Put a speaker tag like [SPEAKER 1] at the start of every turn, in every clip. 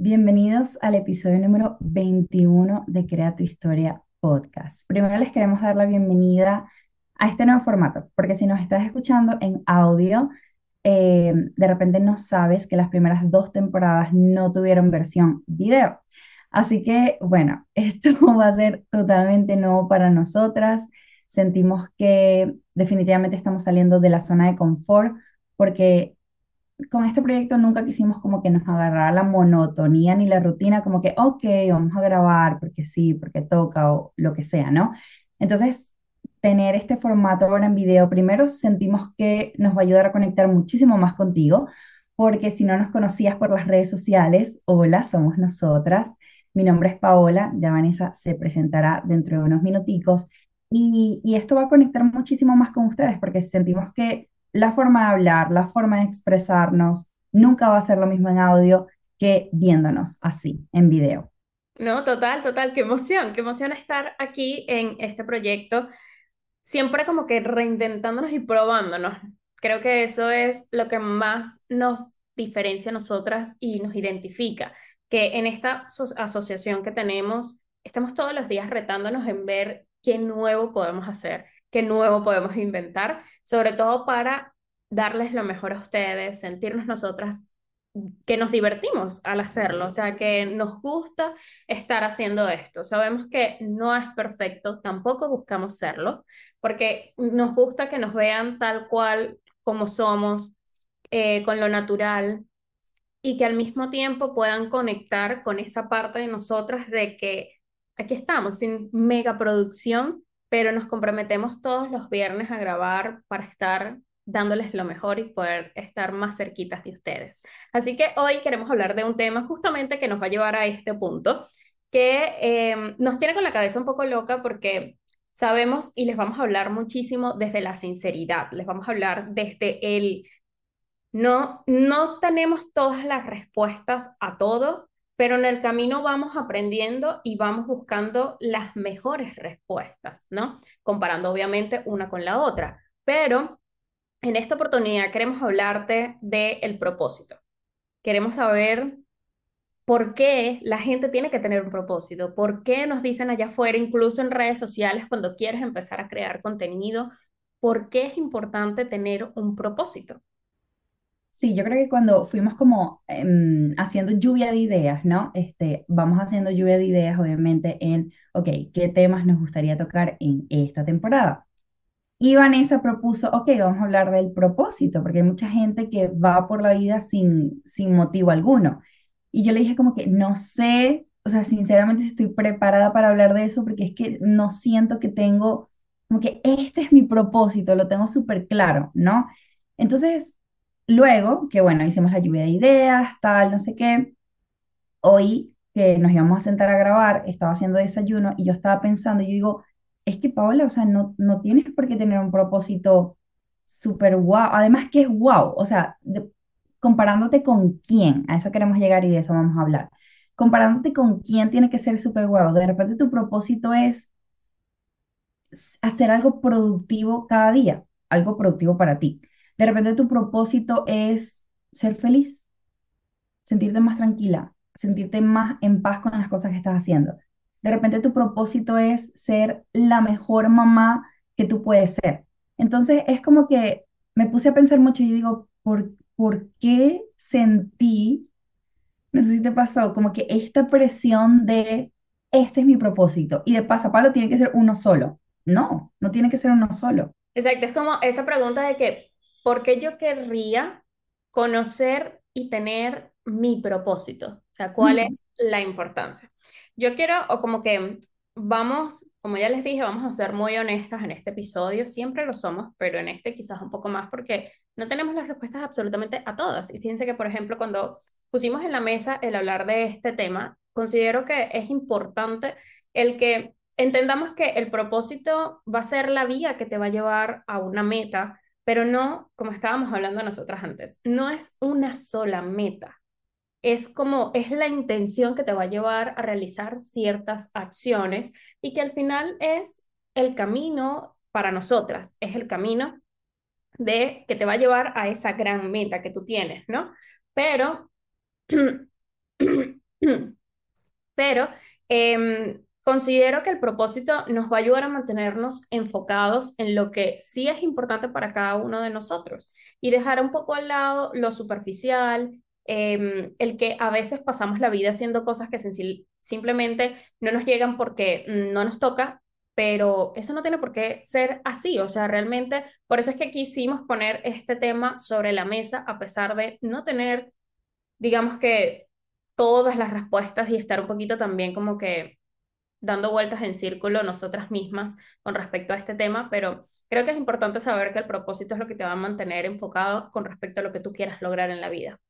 [SPEAKER 1] Bienvenidos al episodio número 21 de Crea tu Historia Podcast. Primero les queremos dar la bienvenida a este nuevo formato, porque si nos estás escuchando en audio, eh, de repente no sabes que las primeras dos temporadas no tuvieron versión video. Así que, bueno, esto va a ser totalmente nuevo para nosotras. Sentimos que definitivamente estamos saliendo de la zona de confort porque con este proyecto nunca quisimos como que nos agarrara la monotonía ni la rutina, como que, ok, vamos a grabar porque sí, porque toca o lo que sea, ¿no? Entonces, tener este formato ahora en video, primero sentimos que nos va a ayudar a conectar muchísimo más contigo, porque si no nos conocías por las redes sociales, hola, somos nosotras. Mi nombre es Paola, ya Vanessa se presentará dentro de unos minuticos. Y, y esto va a conectar muchísimo más con ustedes porque sentimos que la forma de hablar, la forma de expresarnos, nunca va a ser lo mismo en audio que viéndonos así, en video.
[SPEAKER 2] No, total, total, qué emoción, qué emoción estar aquí en este proyecto, siempre como que reinventándonos y probándonos. Creo que eso es lo que más nos diferencia a nosotras y nos identifica, que en esta asociación que tenemos, estamos todos los días retándonos en ver qué nuevo podemos hacer qué nuevo podemos inventar, sobre todo para darles lo mejor a ustedes, sentirnos nosotras que nos divertimos al hacerlo, o sea, que nos gusta estar haciendo esto. Sabemos que no es perfecto, tampoco buscamos serlo, porque nos gusta que nos vean tal cual como somos, eh, con lo natural, y que al mismo tiempo puedan conectar con esa parte de nosotras de que aquí estamos, sin mega producción, pero nos comprometemos todos los viernes a grabar para estar dándoles lo mejor y poder estar más cerquitas de ustedes. Así que hoy queremos hablar de un tema justamente que nos va a llevar a este punto, que em, nos tiene con la cabeza un poco loca porque sabemos y les vamos a hablar muchísimo desde la sinceridad, les vamos a hablar desde el no, no tenemos todas las respuestas a todo, pero en el camino vamos aprendiendo y vamos buscando las mejores respuestas, ¿no? Comparando obviamente una con la otra. Pero en esta oportunidad queremos hablarte del propósito. Queremos saber por qué la gente tiene que tener un propósito, por qué nos dicen allá afuera, incluso en redes sociales, cuando quieres empezar a crear contenido, por qué es importante tener un propósito.
[SPEAKER 1] Sí, yo creo que cuando fuimos como em, haciendo lluvia de ideas, ¿no? Este, vamos haciendo lluvia de ideas, obviamente, en, ok, ¿qué temas nos gustaría tocar en esta temporada? Y Vanessa propuso, ok, vamos a hablar del propósito, porque hay mucha gente que va por la vida sin, sin motivo alguno. Y yo le dije como que no sé, o sea, sinceramente estoy preparada para hablar de eso, porque es que no siento que tengo, como que este es mi propósito, lo tengo súper claro, ¿no? Entonces, Luego, que bueno, hicimos la lluvia de ideas, tal, no sé qué. Hoy que nos íbamos a sentar a grabar, estaba haciendo desayuno y yo estaba pensando, yo digo, es que Paola, o sea, no, no tienes por qué tener un propósito súper guau. Además, que es guau? O sea, comparándote con quién, a eso queremos llegar y de eso vamos a hablar. Comparándote con quién tiene que ser súper guau. De repente tu propósito es hacer algo productivo cada día, algo productivo para ti. De repente tu propósito es ser feliz, sentirte más tranquila, sentirte más en paz con las cosas que estás haciendo. De repente tu propósito es ser la mejor mamá que tú puedes ser. Entonces es como que me puse a pensar mucho y digo, ¿por, ¿por qué sentí, no sé si te pasó, como que esta presión de, este es mi propósito y de pasapalo tiene que ser uno solo? No, no tiene que ser uno solo.
[SPEAKER 2] Exacto, es como esa pregunta de que, porque yo querría conocer y tener mi propósito? O sea, ¿cuál es la importancia? Yo quiero, o como que vamos, como ya les dije, vamos a ser muy honestas en este episodio, siempre lo somos, pero en este quizás un poco más porque no tenemos las respuestas absolutamente a todas. Y fíjense que, por ejemplo, cuando pusimos en la mesa el hablar de este tema, considero que es importante el que entendamos que el propósito va a ser la vía que te va a llevar a una meta, pero no, como estábamos hablando nosotras antes, no es una sola meta. Es como, es la intención que te va a llevar a realizar ciertas acciones y que al final es el camino para nosotras, es el camino de que te va a llevar a esa gran meta que tú tienes, ¿no? Pero Pero em, considero que el propósito nos va a ayudar a mantenernos enfocados en lo que sí es importante para cada uno de nosotros y dejar un poco al lado lo superficial, em, el que a veces pasamos la vida haciendo cosas que simplemente no nos llegan porque mm, no nos toca. Pero eso no tiene por qué ser así, o sea, realmente, por eso es que quisimos poner este tema sobre la mesa, a pesar de no tener digamos que todas las respuestas y estar un poquito también como que dando vueltas en círculo nosotras mismas con respecto a este tema, pero creo que es importante saber que el propósito es lo que te va a mantener enfocado con respecto a lo que tú quieras lograr en la vida,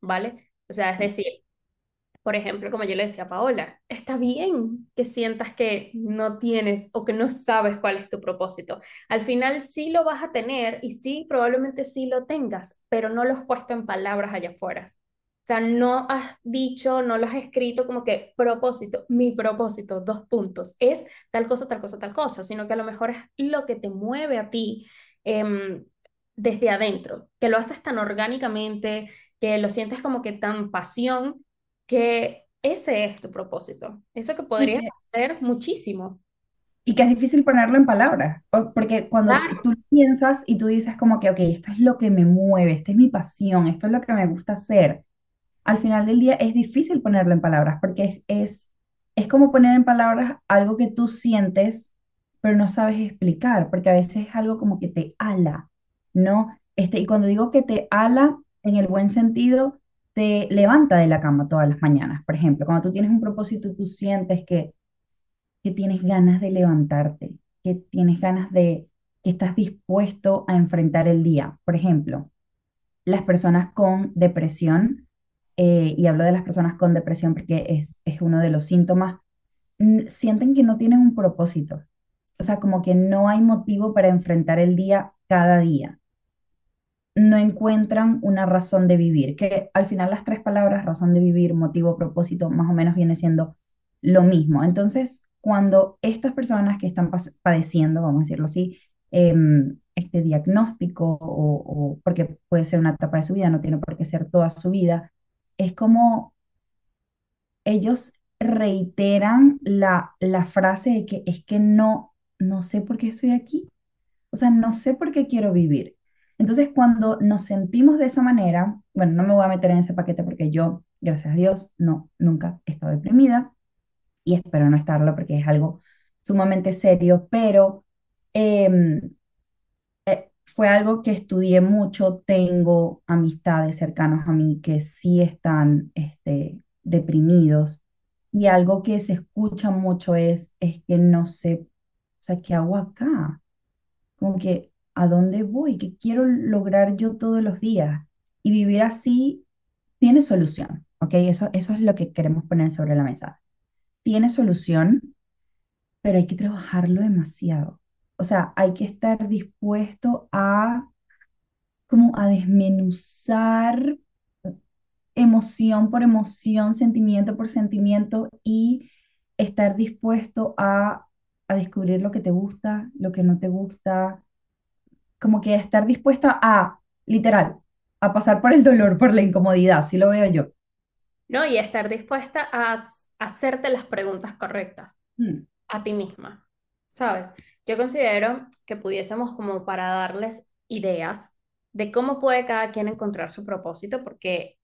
[SPEAKER 2] ¿vale? O sea, es decir, por ejemplo, como yo le decía a Paola, está bien que sientas que no tienes o que no sabes cuál es tu propósito. Al final sí lo vas a tener y sí, probablemente sí lo tengas, pero no lo has puesto en palabras allá afuera. O sea, no has dicho, no lo has escrito como que propósito, mi propósito, dos puntos, es tal cosa, tal cosa, tal cosa, sino que a lo mejor es lo que te mueve a ti em, desde adentro, que lo haces tan orgánicamente, que lo sientes como que tan pasión que ese es tu propósito. Eso que podrías
[SPEAKER 1] que,
[SPEAKER 2] hacer muchísimo.
[SPEAKER 1] y que es difícil ponerlo en palabras, porque cuando
[SPEAKER 2] Claro.
[SPEAKER 1] tú piensas y tú dices como que, ok, esto es lo que me mueve, esta es mi pasión, esto es lo que me gusta hacer, al final del día es difícil ponerlo en palabras, porque es, es, es como poner en palabras algo que tú sientes, pero no sabes explicar, porque a veces es algo como que te ala, ¿no? Este, y cuando digo que te ala, en el buen sentido, te levanta de la cama todas las mañanas, por ejemplo, cuando tú tienes un propósito, tú sientes que que tienes ganas de levantarte, que tienes ganas de, que estás dispuesto a enfrentar el día. Por ejemplo, las personas con depresión, eh, y hablo de las personas con depresión porque es, es uno de los síntomas, sienten que no tienen un propósito. O sea, como que no hay motivo para enfrentar el día cada día. No encuentran una razón de vivir, que al final las tres palabras, razón de vivir, motivo, propósito, más o menos viene siendo lo mismo. Entonces, cuando estas personas que están padeciendo, vamos a decirlo así, em, este diagnóstico, o, o- porque puede ser una etapa de su vida, no tiene por qué ser toda su vida, es como ellos reiteran la, la frase de que es que no, no sé por qué estoy aquí, o sea, no sé por qué quiero vivir. Entonces, cuando nos sentimos de esa manera, bueno, no me voy a meter en ese paquete porque yo, gracias a Dios, no, nunca he estado deprimida y espero no estarlo porque es algo sumamente serio, pero em, fue algo que estudié mucho. Tengo amistades cercanas a mí que sí están este, deprimidos y algo que se escucha mucho es, es que no sé, o sea, ¿qué hago acá? Como que, ¿a dónde voy? ¿Qué quiero lograr yo todos los días? Y vivir así tiene solución, ¿ok? Eso, eso es lo que queremos poner sobre la mesa. Tiene solución, pero hay que trabajarlo demasiado. O sea, hay que estar dispuesto a como a desmenuzar emoción por emoción, sentimiento por sentimiento y estar dispuesto a, a descubrir lo que te gusta, lo que no te gusta, como que estar dispuesta a, literal, a pasar por el dolor, por la incomodidad, así lo veo yo.
[SPEAKER 2] ¿No? Y estar dispuesta a hacerte las preguntas correctas
[SPEAKER 1] Mm,
[SPEAKER 2] a ti misma, ¿sabes? Yo considero que pudiésemos como para darles ideas de cómo puede cada quien encontrar su propósito, porque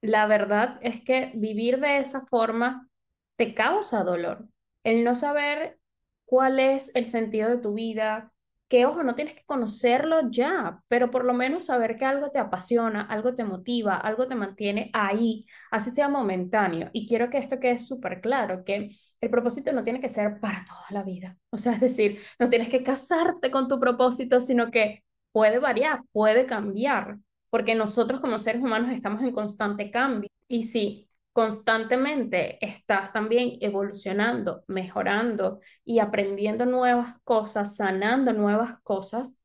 [SPEAKER 2] la verdad es que vivir de esa forma te causa dolor. El no saber cuál es el sentido de tu vida, que ojo, no tienes que conocerlo ya, pero por lo menos saber que algo te apasiona, algo te motiva, algo te mantiene ahí, así sea momentáneo. Y quiero que esto quede súper claro, que el propósito no tiene que ser para toda la vida. O sea, es decir, no tienes que casarte con tu propósito, sino que puede variar, puede cambiar porque nosotros como seres humanos estamos en constante cambio. Y si constantemente estás también evolucionando, mejorando y aprendiendo nuevas cosas, sanando nuevas cosas,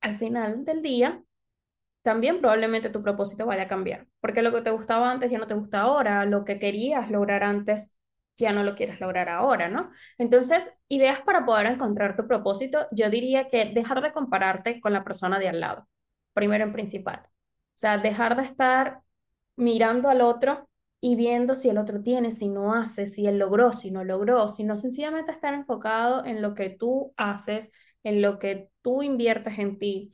[SPEAKER 2] al final del día también probablemente tu propósito vaya a cambiar, porque lo que te gustaba antes ya no te gusta ahora, lo que querías lograr antes ya no lo quieres lograr ahora, ¿no? Entonces, ideas para poder encontrar tu propósito, yo diría que dejar de compararte con la persona de al lado, primero en principal. O sea, dejar de estar mirando al otro y viendo si el otro tiene, si no hace, si él logró, si no logró, sino sencillamente estar enfocado en lo que tú haces, en lo que tú inviertes en ti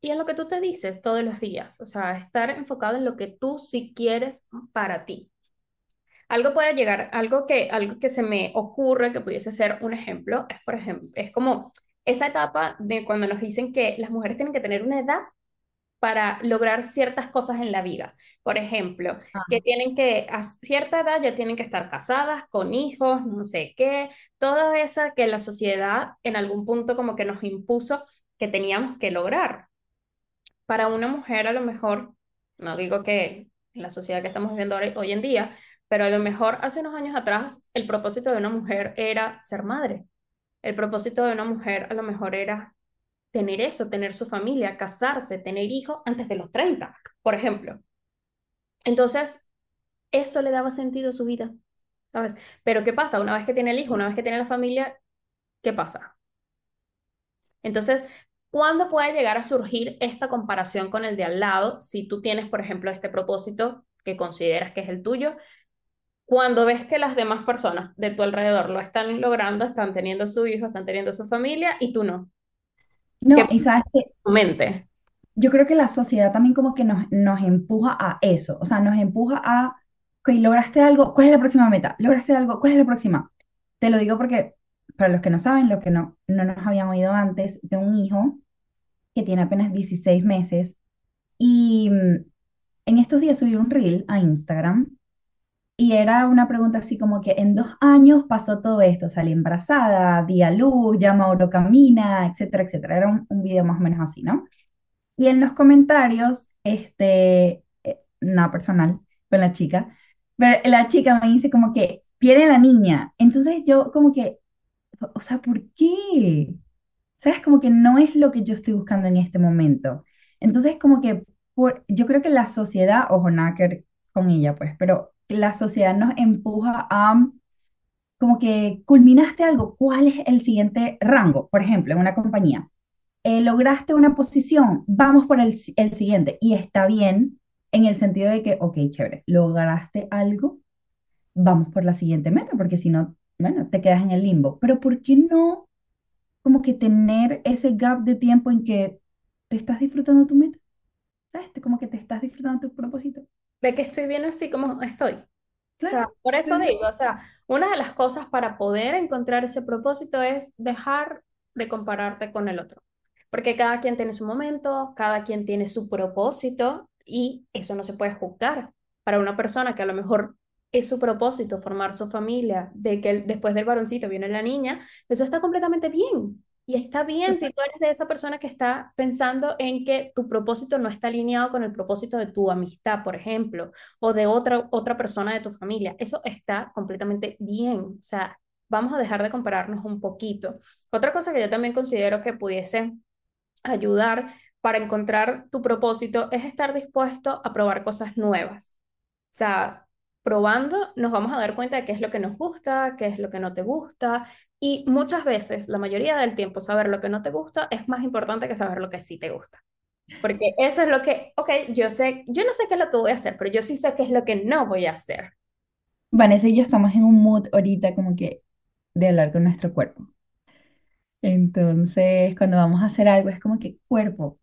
[SPEAKER 2] y en lo que tú te dices todos los días. O sea, estar enfocado en lo que tú sí quieres para ti. Algo puede llegar, algo que, algo que se me ocurre que pudiese ser un ejemplo, es por ejemplo, es como esa etapa de cuando nos dicen que las mujeres tienen que tener una edad para lograr ciertas cosas en la vida. Por ejemplo, que tienen que, a cierta edad ya tienen que estar casadas, con hijos, no sé qué, todo eso que la sociedad en algún punto como que nos impuso que teníamos que lograr. Para una mujer a lo mejor, no digo que en la sociedad que estamos viviendo hoy en día, pero a lo mejor hace unos años atrás el propósito de una mujer era ser madre. El propósito de una mujer a lo mejor era tener eso, tener su familia, casarse, tener hijos antes de los 30, por ejemplo. Entonces, eso le daba sentido a su vida, ¿sabes? Pero ¿qué pasa? Una vez que tiene el hijo, una vez que tiene la familia, ¿qué pasa? Entonces, ¿cuándo puede llegar a surgir esta comparación con el de al lado si tú tienes, por ejemplo, este propósito que consideras que es el tuyo? Cuando ves que las demás personas de tu alrededor lo están logrando, están teniendo su hijo, están teniendo su familia y tú no.
[SPEAKER 1] No, y sabes que
[SPEAKER 2] Tu mente.
[SPEAKER 1] yo creo que la sociedad también como que nos, nos empuja a eso, o sea, nos empuja a, ok, lograste algo, ¿cuál es la próxima meta? ¿Lograste algo? ¿Cuál es la próxima? Te lo digo porque, para los que no saben, lo que no, no nos habían oído antes, de un hijo que tiene apenas 16 meses y mm, en estos días subí un reel a Instagram y era una pregunta así como que en dos años pasó todo esto, salí embarazada, di a luz, ya Mauro camina, etcétera, etcétera. Era un, video más o menos así, ¿no? Y en los comentarios, este, eh, nada personal con la chica, pero la chica me dice como que quiere la niña. Entonces yo como que, o sea, ¿por qué? ¿Sabes? Como que no es lo que yo estoy buscando en este momento. Entonces como que por, yo creo que la sociedad, ojo, nada con ella, pues, pero la sociedad nos empuja a como que culminaste algo, ¿cuál es el siguiente rango? Por ejemplo, en una compañía, eh, lograste una posición, vamos por el, el siguiente. Y está bien en el sentido de que, ok, chévere, lograste algo, vamos por la siguiente meta, porque si no, bueno, te quedas en el limbo. Pero ¿por qué no como que tener ese gap de tiempo en que te estás disfrutando tu meta? ¿Sabes? Como que te estás disfrutando tu propósito.
[SPEAKER 2] De que estoy bien así como estoy. O sea, por eso
[SPEAKER 1] claro.
[SPEAKER 2] digo, o sea, una de las cosas para poder encontrar ese propósito es dejar de compararte con el otro. Porque cada quien tiene su momento, cada quien tiene su propósito y eso no se puede juzgar. Para una persona que a lo mejor es su propósito formar su familia, de que después del varoncito viene la niña, eso está completamente bien. Y está bien si tú eres de esa persona que está pensando en que tu propósito no está alineado con el propósito de tu amistad, por ejemplo o de otra, otra persona de tu familia. Eso está completamente bien. O sea, vamos a dejar de compararnos un poquito. Otra cosa que yo también considero que pudiese ayudar para encontrar tu propósito es estar dispuesto a probar cosas nuevas. O sea, probando nos vamos a dar cuenta de qué es lo que nos gusta, qué es lo que no te gusta. Y muchas veces, la mayoría del tiempo, saber lo que no te gusta es más importante que saber lo que sí te gusta. Porque eso es lo que, ok, yo sé, yo no sé qué es lo que voy a hacer, pero yo sí sé qué es lo que no voy a hacer.
[SPEAKER 1] Vanessa y yo estamos en un mood ahorita como que de hablar con nuestro cuerpo. Entonces, cuando vamos a hacer algo, es como que, cuerpo,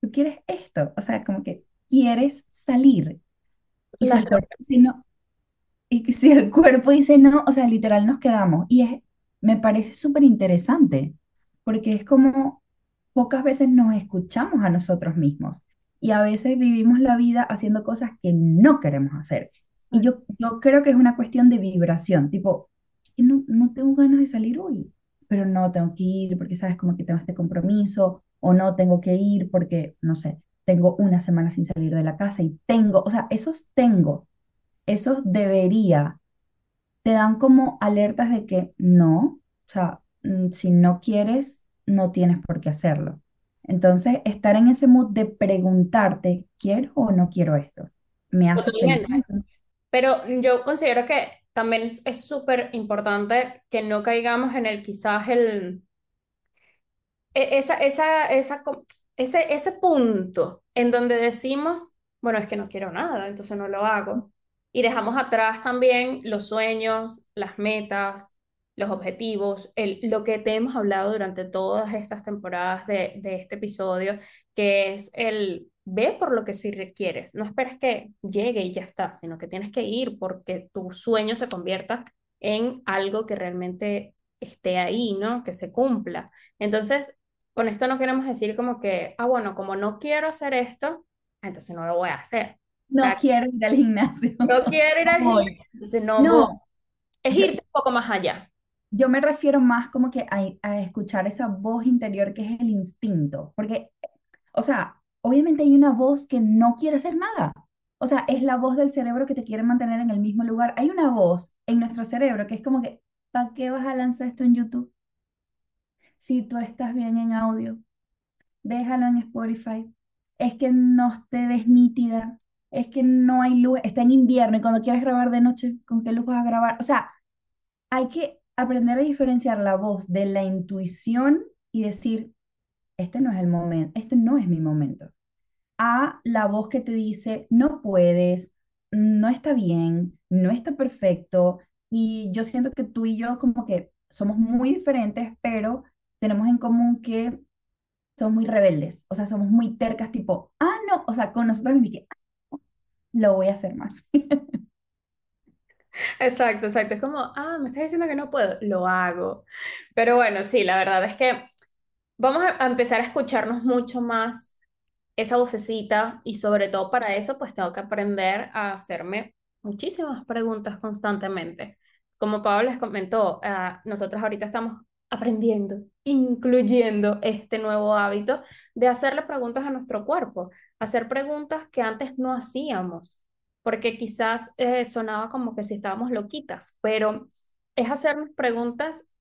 [SPEAKER 1] tú quieres esto, o sea, como que quieres salir. Y si el cuerpo dice no, o sea, literal nos quedamos. Y es, me parece súper interesante, porque es como pocas veces nos escuchamos a nosotros mismos y a veces vivimos la vida haciendo cosas que no queremos hacer. Y yo, yo creo que es una cuestión de vibración, tipo, no, no tengo ganas de salir hoy, pero no tengo que ir porque sabes como que tengo este compromiso o no tengo que ir porque, no sé, tengo una semana sin salir de la casa y tengo, o sea, esos tengo, esos debería, te dan como alertas de que no, o sea, mm, si no quieres, no tienes por qué hacerlo. Entonces, estar en ese mood de preguntarte, ¿quiero o no quiero esto? ¿Me hace feliz?
[SPEAKER 2] Pero yo considero que también es súper importante que no caigamos en el quizás el, e- esa, esa, esa, ese, ese punto en donde decimos, bueno, es que no quiero nada, entonces no lo hago. Y dejamos atrás también los sueños, las metas, los objetivos, lo que te hemos hablado durante todas estas temporadas de, de este episodio, que es el ve por lo que sí requieres. No esperes que llegue y ya está, sino que tienes que ir porque tu sueño se convierta en algo que realmente esté ahí, ¿no? Que se cumpla. Entonces, con esto no queremos decir como que, ah, bueno, como no quiero hacer esto, entonces no lo voy a hacer.
[SPEAKER 1] No quiero ir al gimnasio.
[SPEAKER 2] No quiero ir al gimnasio, entonces no Es irte un poco más allá.
[SPEAKER 1] yo me refiero más como que a, a escuchar esa voz interior que es el instinto, porque, o sea, obviamente hay una voz que no quiere hacer nada. O sea, es la voz del cerebro que te quiere mantener en el mismo lugar. Hay una voz en nuestro cerebro que es como que, ¿para qué vas a lanzar esto en YouTube? Si tú estás bien en audio, déjalo en Spotify. Es que no te ves nítida, es que no hay luz, está en invierno y cuando quieres grabar de noche, ¿con qué luz vas a grabar? O sea, hay que aprender a diferenciar la voz de la intuición y decir, este no es el momento, este no es mi momento. A la voz que te dice, no puedes, no está bien, no está perfecto. Y yo siento que tú y yo como que somos muy diferentes, pero tenemos en común que somos muy rebeldes, o sea, somos muy tercas, tipo, ah, no, o sea, con nosotros mismos, que, "Ah, no, lo voy a hacer más.
[SPEAKER 2] Exacto, exacto. Es como, ah, me estás diciendo que no puedo, lo hago. Pero bueno, sí, la verdad es que vamos a empezar a escucharnos mucho más esa vocecita y sobre todo para eso pues tengo que aprender a hacerme muchísimas preguntas constantemente. Como Pablo les comentó, ah, nosotros ahorita estamos aprendiendo, incluyendo este nuevo hábito de hacerle preguntas a nuestro cuerpo, hacer preguntas que antes no hacíamos, porque quizás eh, sonaba como que si estábamos loquitas, pero es hacernos preguntas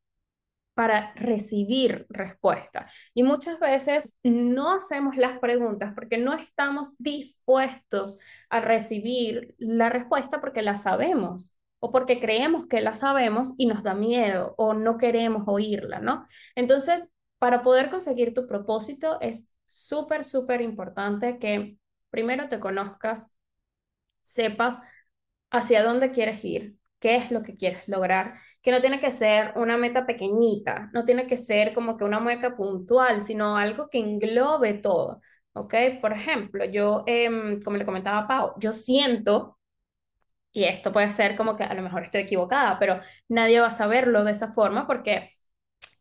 [SPEAKER 2] para recibir respuesta. Y muchas veces no hacemos las preguntas porque no estamos dispuestos a recibir la respuesta porque la sabemos o porque creemos que la sabemos y nos da miedo o no queremos oírla, ¿no? Entonces, para poder conseguir tu propósito es súper, súper importante que primero te conozcas, sepas hacia dónde quieres ir, qué es lo que quieres lograr, que no tiene que ser una meta pequeñita, no tiene que ser como que una meta puntual, sino algo que englobe todo, ¿ok? Por ejemplo, yo, em, como le comentaba a Pau, yo siento, y esto puede ser como que a lo mejor estoy equivocada, pero nadie va a saberlo de esa forma porque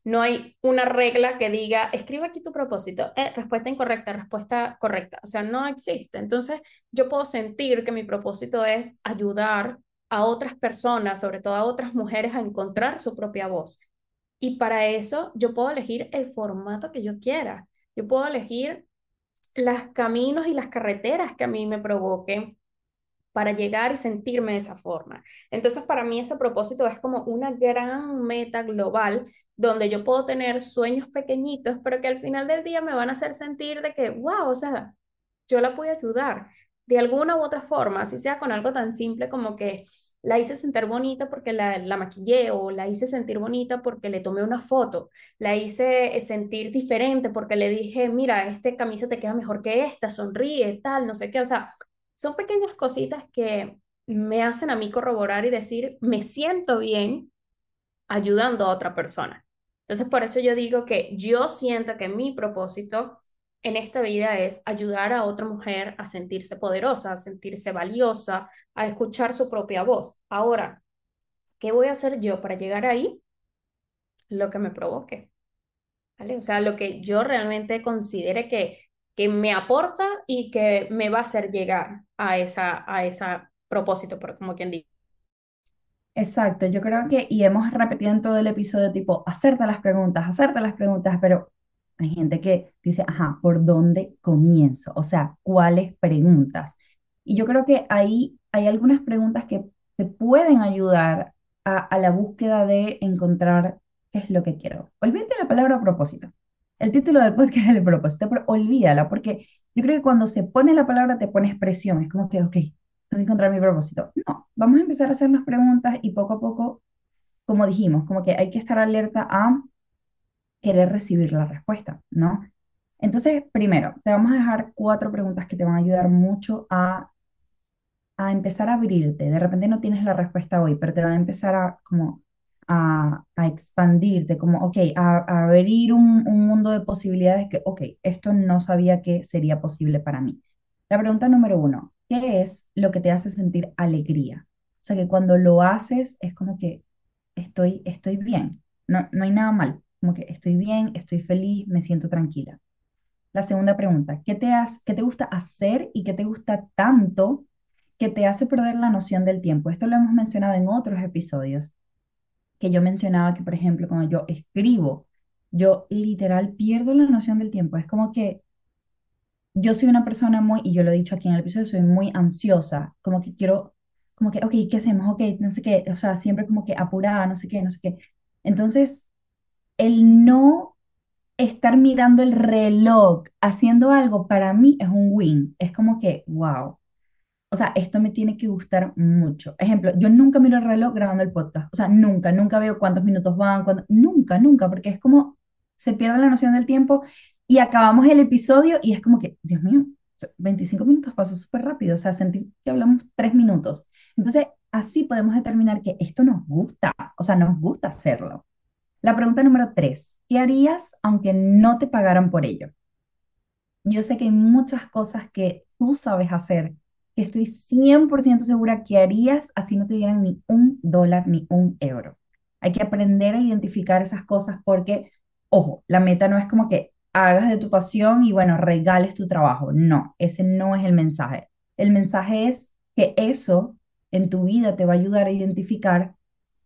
[SPEAKER 2] no hay una regla que diga, escribe aquí tu propósito, eh, respuesta incorrecta, respuesta correcta. O sea, no existe. Entonces, yo puedo sentir que mi propósito es ayudar a otras personas, sobre todo a otras mujeres, a encontrar su propia voz. Y para eso yo puedo elegir el formato que yo quiera. Yo puedo elegir los caminos y las carreteras que a mí me provoquen para llegar y sentirme de esa forma. Entonces, para mí ese propósito es como una gran meta global donde yo puedo tener sueños pequeñitos, pero que al final del día me van a hacer sentir de que, wow, o sea, yo la puedo ayudar de alguna u otra forma, así sea con algo tan simple como que la hice sentir bonita porque la, la maquillé o la hice sentir bonita porque le tomé una foto, la hice eh, sentir diferente porque le dije, mira, este camisa te queda mejor que esta, sonríe, tal, no sé qué, o sea, son pequeñas cositas que me hacen a mí corroborar y decir, me siento bien ayudando a otra persona. Entonces, por eso yo digo que yo siento que mi propósito en esta vida es ayudar a otra mujer a sentirse poderosa, a sentirse valiosa, a escuchar su propia voz. Ahora, ¿qué voy a hacer yo para llegar ahí? Lo que me provoque, ¿vale? O sea, lo que yo realmente considere que, que me aporta y que me va a hacer llegar a esa, a esa propósito, por como quien dice.
[SPEAKER 1] Exacto, yo creo que, y hemos repetido en todo el episodio, tipo, hacerte las preguntas, hacerte las preguntas, pero hay gente que dice, ajá, ¿por dónde comienzo? O sea, ¿cuáles preguntas? Y yo creo que ahí hay algunas preguntas que te pueden ayudar a, a la búsqueda de encontrar qué es lo que quiero. Olvídate la palabra propósito. El título del podcast es el propósito, pero olvídala, porque yo creo que cuando se pone la palabra te pones presión, es como que, ok, tengo que encontrar mi propósito. No, vamos a empezar a hacernos preguntas y poco a poco, como dijimos, como que hay que estar alerta a querer recibir la respuesta, ¿no? Entonces, primero, te vamos a dejar cuatro preguntas que te van a ayudar mucho a a empezar a abrirte. De repente no tienes la respuesta hoy, pero te va a empezar a como a, a expandirte, como, ok, a, a abrir un, un mundo de posibilidades que, ok, esto no sabía que sería posible para mí. La pregunta número uno, ¿qué es lo que te hace sentir alegría? O sea, que cuando lo haces es como que estoy, estoy bien, no, no hay nada mal, como que estoy bien, estoy feliz, me siento tranquila. La segunda pregunta, ¿qué te, has, qué te gusta hacer y qué te gusta tanto que te hace perder la noción del tiempo? Esto lo hemos mencionado en otros episodios, que yo mencionaba que, por ejemplo, cuando yo escribo, yo literal pierdo la noción del tiempo. Es como que yo soy una persona muy, y yo lo he dicho aquí en el episodio, soy muy ansiosa, como que quiero, como que, ok, ¿qué hacemos? Ok, no sé qué, o sea, siempre como que apurada, no sé qué, no sé qué. Entonces, el no estar mirando el reloj haciendo algo para mí es un win. Es como que, wow. O sea, esto me tiene que gustar mucho. Ejemplo, yo nunca miro el reloj grabando el podcast. O sea, nunca, nunca veo cuántos minutos van, cuánto- nunca, nunca, porque es como se pierde la noción del tiempo y acabamos el episodio y es como que, Dios mío, 25 minutos pasó súper rápido. O sea, sentí que hablamos tres minutos. Entonces, así podemos determinar que esto nos gusta. O sea, nos gusta hacerlo. La pregunta número tres, ¿qué harías aunque no te pagaran por ello? Yo sé que hay muchas cosas que tú sabes hacer, que estoy 100% segura que harías así no te dieran ni un dólar ni un euro. Hay que aprender a identificar esas cosas porque, ojo, la meta no es como que hagas de tu pasión y bueno, regales tu trabajo. No, ese no es el mensaje. El mensaje es que eso en tu vida te va a ayudar a identificar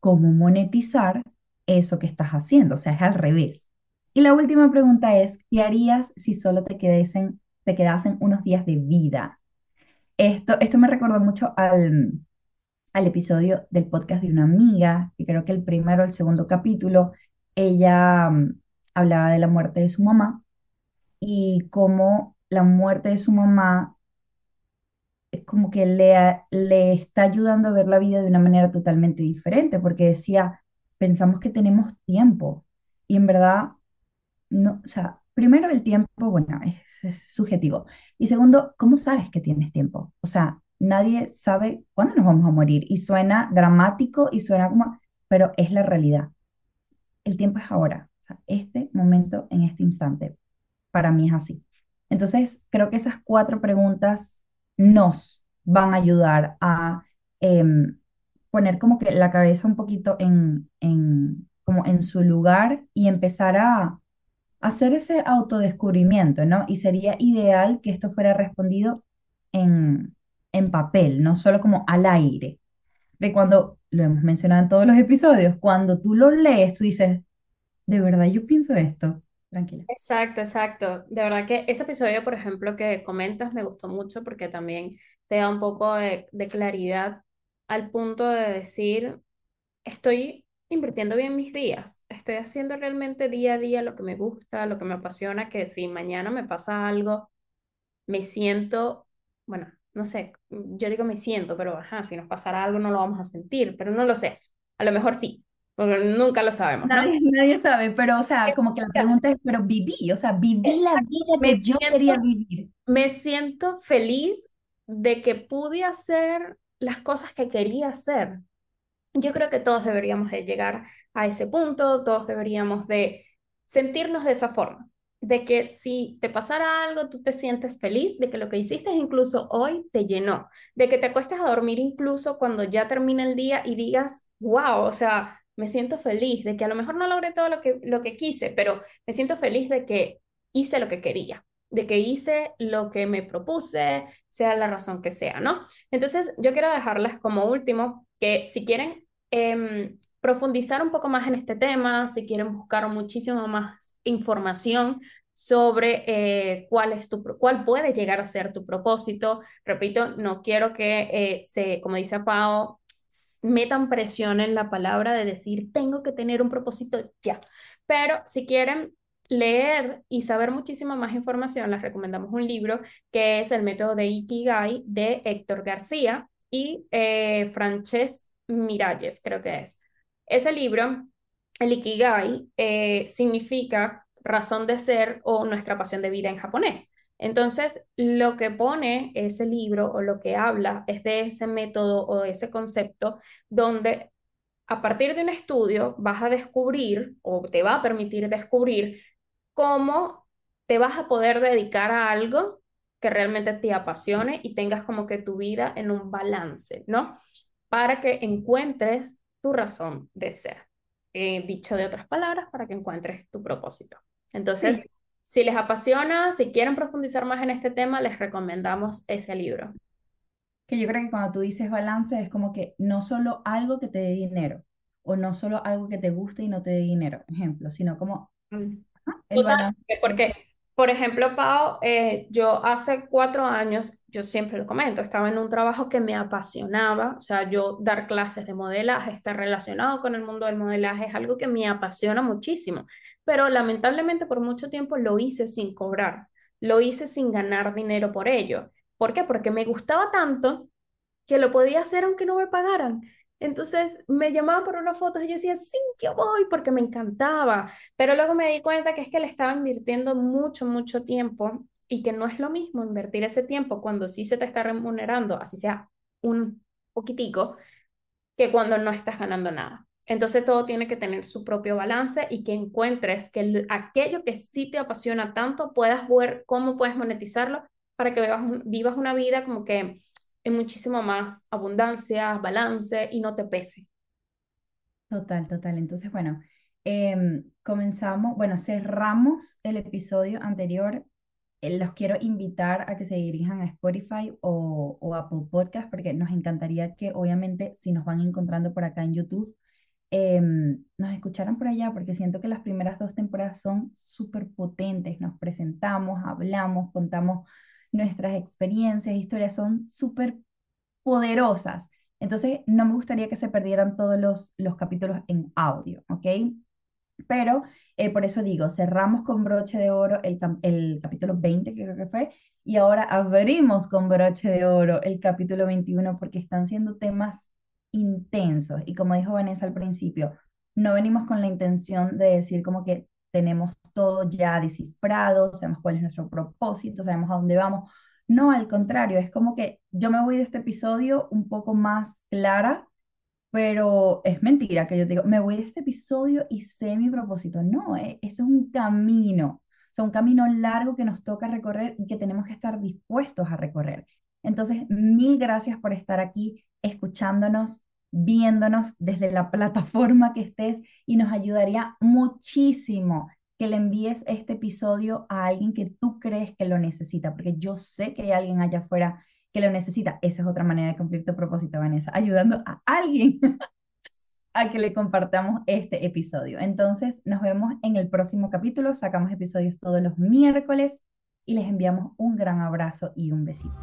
[SPEAKER 1] cómo monetizar eso que estás haciendo. O sea, es al revés. Y la última pregunta es, ¿qué harías si solo te quedasen, te quedasen unos días de vida? Esto, esto me recordó mucho al, al episodio del podcast de una amiga, que creo que el primero o el segundo capítulo, ella mm, hablaba de la muerte de su mamá y cómo la muerte de su mamá es como que le, le está ayudando a ver la vida de una manera totalmente diferente, porque decía, pensamos que tenemos tiempo y en verdad no, o sea, primero el tiempo, bueno, es, subjetivo. Y segundo, ¿cómo sabes que tienes tiempo? O sea, nadie sabe cuándo nos vamos a morir. Y suena dramático y suena como, pero es la realidad. El tiempo es ahora. Este momento en este instante. Para mí es así. Entonces, creo que esas cuatro preguntas nos van a ayudar a em, poner como que la cabeza un poquito en, en, como en su lugar y empezar a hacer ese autodescubrimiento, ¿no? Y sería ideal que esto fuera respondido en, en papel, no solo como al aire. De cuando, lo hemos mencionado en todos los episodios, cuando tú lo lees, tú dices, de verdad yo pienso esto. Tranquila.
[SPEAKER 2] Exacto, exacto. De verdad que ese episodio, por ejemplo, que comentas me gustó mucho porque también te da un poco de, de claridad al punto de decir, estoy invirtiendo bien mis días, estoy haciendo realmente día a día lo que me gusta, lo que me apasiona, que si mañana me pasa algo, me siento, bueno, no sé, yo digo me siento, pero ajá, si nos pasara algo no lo vamos a sentir, pero no lo sé, a lo mejor sí, porque nunca lo sabemos, ¿no?
[SPEAKER 1] Nadie, nadie sabe, pero o sea, como que la pregunta es, pero viví, o sea, viví la vida
[SPEAKER 2] me
[SPEAKER 1] que yo quería
[SPEAKER 2] siento
[SPEAKER 1] vivir.
[SPEAKER 2] me siento feliz de que pude hacer las cosas que quería hacer. Yo creo que todos deberíamos de llegar a ese punto, todos deberíamos de sentirnos de esa forma, de que si te pasara algo, tú te sientes feliz, de que lo que hiciste incluso hoy te llenó, de que te acuestes a dormir incluso cuando ya termina el día y digas, wow, o sea, me siento feliz, de que a lo mejor no logré todo lo que, lo que quise, pero me siento feliz de que hice lo que quería de que hice lo que me propuse, sea la razón que sea, ¿no? Entonces, yo quiero dejarles como último que si quieren em, profundizar un poco más en este tema, si quieren buscar muchísimo más información sobre eh, cuál es tu, cuál puede llegar a ser tu propósito. Repito, no quiero que eh, se, como dice Pau, metan presión en la palabra de decir tengo que tener un propósito ya. Pero si quieren leer y saber muchísima más información, les recomendamos un libro que es El método de Ikigai de Héctor García y eh, Frances Miralles, creo que es. Ese libro, el Ikigai, eh, significa razón de ser o nuestra pasión de vida en japonés. Entonces, lo que pone ese libro o lo que habla es de ese método o ese concepto donde a partir de un estudio vas a descubrir o te va a permitir descubrir cómo te vas a poder dedicar a algo que realmente te apasione y tengas como que tu vida en un balance, ¿no? Para que encuentres tu razón de ser. Eh, dicho de otras palabras, para que encuentres tu propósito. Entonces,
[SPEAKER 1] Sí,
[SPEAKER 2] si les apasiona, si quieren profundizar más en este tema, les recomendamos ese libro.
[SPEAKER 1] que yo creo que cuando tú dices balance es como que no solo algo que te dé dinero o no solo algo que te guste y no te dé dinero, ejemplo, sino como
[SPEAKER 2] Mm.
[SPEAKER 1] el balance.
[SPEAKER 2] porque, por ejemplo, Pau, eh, yo hace cuatro años, yo siempre lo comento, estaba en un trabajo que me apasionaba, o sea, yo dar clases de modelaje, estar relacionado con el mundo del modelaje es algo que me apasiona muchísimo, pero lamentablemente por mucho tiempo lo hice sin cobrar, lo hice sin ganar dinero por ello. ¿Por qué? Porque me gustaba tanto que lo podía hacer aunque no me pagaran. Entonces me llamaban por unas fotos y yo decía, sí, yo voy porque me encantaba. Pero luego me di cuenta que es que le estaba invirtiendo mucho, mucho tiempo y que no es lo mismo invertir ese tiempo cuando sí se te está remunerando, así sea un poquitico, que cuando no estás ganando nada. Entonces todo tiene que tener su propio balance y que encuentres que el- aquello que sí te apasiona tanto puedas ver cómo puedes monetizarlo para que vivas, vivas una vida como que en muchísimo más abundancia, balance y no te pese.
[SPEAKER 1] Total, total. Entonces, bueno, em, comenzamos, bueno, cerramos el episodio anterior. Eh, Los quiero invitar a que se dirijan a Spotify o, o Apple Podcast porque nos encantaría que, obviamente, si nos van encontrando por acá en YouTube, em, nos escucharan por allá porque siento que las primeras dos temporadas son súper potentes. Nos presentamos, hablamos, contamos nuestras experiencias, historias, son súper poderosas. Entonces, no me gustaría que se perdieran todos los, los capítulos en audio, ¿ok? Pero eh, por eso digo, cerramos con broche de oro el, el capítulo 20, que creo que fue, y ahora abrimos con broche de oro el capítulo 21 porque están siendo temas intensos. Y como dijo Vanessa al principio, no venimos con la intención de decir como que tenemos todo ya descifrado, sabemos cuál es nuestro propósito, sabemos a dónde vamos. No, al contrario, es como que yo me voy de este episodio un poco más clara pero es mentira que yo te digo, me voy de este episodio y sé mi propósito. No, eh, eso es un camino, o sea, un camino largo que nos toca recorrer y que tenemos que estar dispuestos a recorrer. Entonces, mil gracias por estar aquí, escuchándonos, viéndonos desde la plataforma que estés y nos ayudaría muchísimo que le envíes este episodio a alguien que tú crees que lo necesita, porque yo sé que hay alguien allá afuera que lo necesita. Esa es otra manera de cumplir tu propósito, Vanessa, ayudando a alguien a que le compartamos este episodio. Entonces, nos vemos en el próximo capítulo. Sacamos episodios todos los miércoles y les enviamos un gran abrazo y un besito.